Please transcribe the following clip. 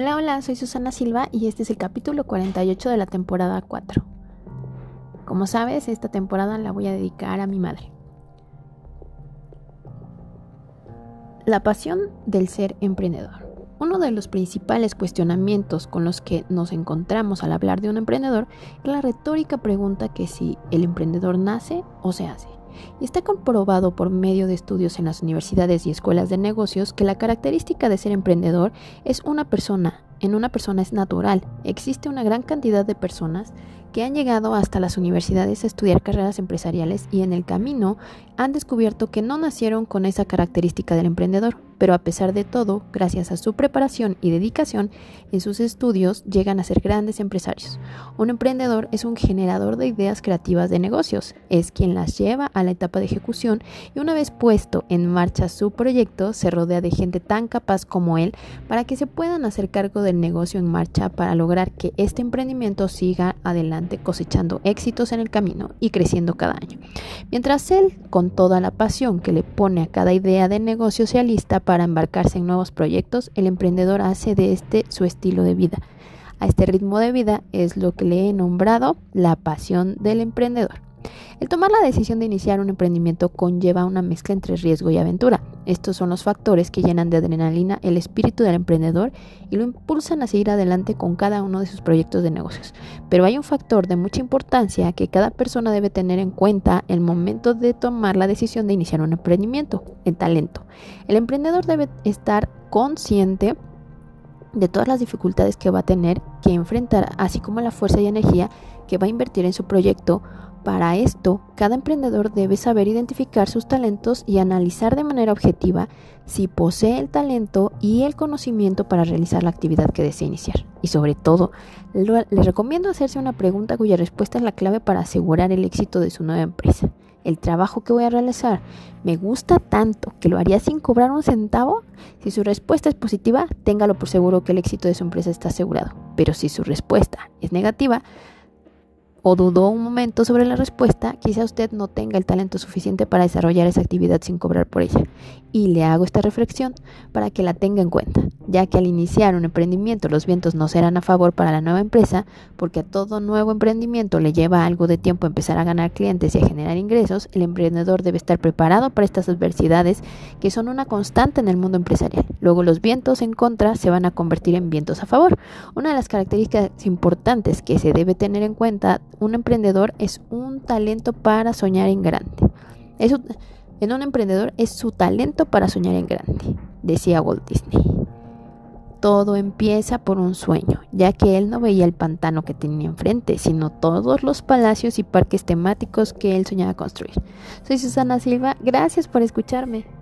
Hola, hola, soy Susana Silva y este es el capítulo 48 de la temporada 4. Como sabes, esta temporada la voy a dedicar a mi madre. La pasión del ser emprendedor. Uno de los principales cuestionamientos con los que nos encontramos al hablar de un emprendedor es la retórica pregunta que si el emprendedor nace o se hace. Y está comprobado por medio de estudios en las universidades y escuelas de negocios que la característica de ser emprendedor es una persona, en una persona es natural. Existe una gran cantidad de personas que han llegado hasta las universidades a estudiar carreras empresariales y en el camino han descubierto que no nacieron con esa característica del emprendedor, pero a pesar de todo, gracias a su preparación y dedicación en sus estudios, llegan a ser grandes empresarios. Un emprendedor es un generador de ideas creativas de negocios, es quien las lleva a la etapa de ejecución y una vez puesto en marcha su proyecto, se rodea de gente tan capaz como él para que se puedan hacer cargo del negocio en marcha para lograr que este emprendimiento siga adelante cosechando éxitos en el camino y creciendo cada año. Mientras él, con toda la pasión que le pone a cada idea de negocio, se alista para embarcarse en nuevos proyectos, el emprendedor hace de este su estilo de vida. A este ritmo de vida es lo que le he nombrado la pasión del emprendedor. El tomar la decisión de iniciar un emprendimiento conlleva una mezcla entre riesgo y aventura. Estos son los factores que llenan de adrenalina el espíritu del emprendedor y lo impulsan a seguir adelante con cada uno de sus proyectos de negocios. Pero hay un factor de mucha importancia que cada persona debe tener en cuenta el momento de tomar la decisión de iniciar un emprendimiento, el talento. El emprendedor debe estar consciente de todas las dificultades que va a tener que enfrentar, así como la fuerza y energía que va a invertir en su proyecto para esto, cada emprendedor debe saber identificar sus talentos y analizar de manera objetiva si posee el talento y el conocimiento para realizar la actividad que desea iniciar. Y sobre todo, le recomiendo hacerse una pregunta cuya respuesta es la clave para asegurar el éxito de su nueva empresa. ¿El trabajo que voy a realizar me gusta tanto que lo haría sin cobrar un centavo? Si su respuesta es positiva, téngalo por seguro que el éxito de su empresa está asegurado. Pero si su respuesta es negativa, o dudó un momento sobre la respuesta, quizá usted no tenga el talento suficiente para desarrollar esa actividad sin cobrar por ella. Y le hago esta reflexión para que la tenga en cuenta, ya que al iniciar un emprendimiento los vientos no serán a favor para la nueva empresa, porque a todo nuevo emprendimiento le lleva algo de tiempo empezar a ganar clientes y a generar ingresos, el emprendedor debe estar preparado para estas adversidades que son una constante en el mundo empresarial. Luego los vientos en contra se van a convertir en vientos a favor. Una de las características importantes que se debe tener en cuenta un emprendedor es un talento para soñar en grande. en un emprendedor es su talento para soñar en grande, decía Walt Disney. Todo empieza por un sueño, ya que él no veía el pantano que tenía enfrente, sino todos los palacios y parques temáticos que él soñaba construir. Soy Susana Silva, gracias por escucharme.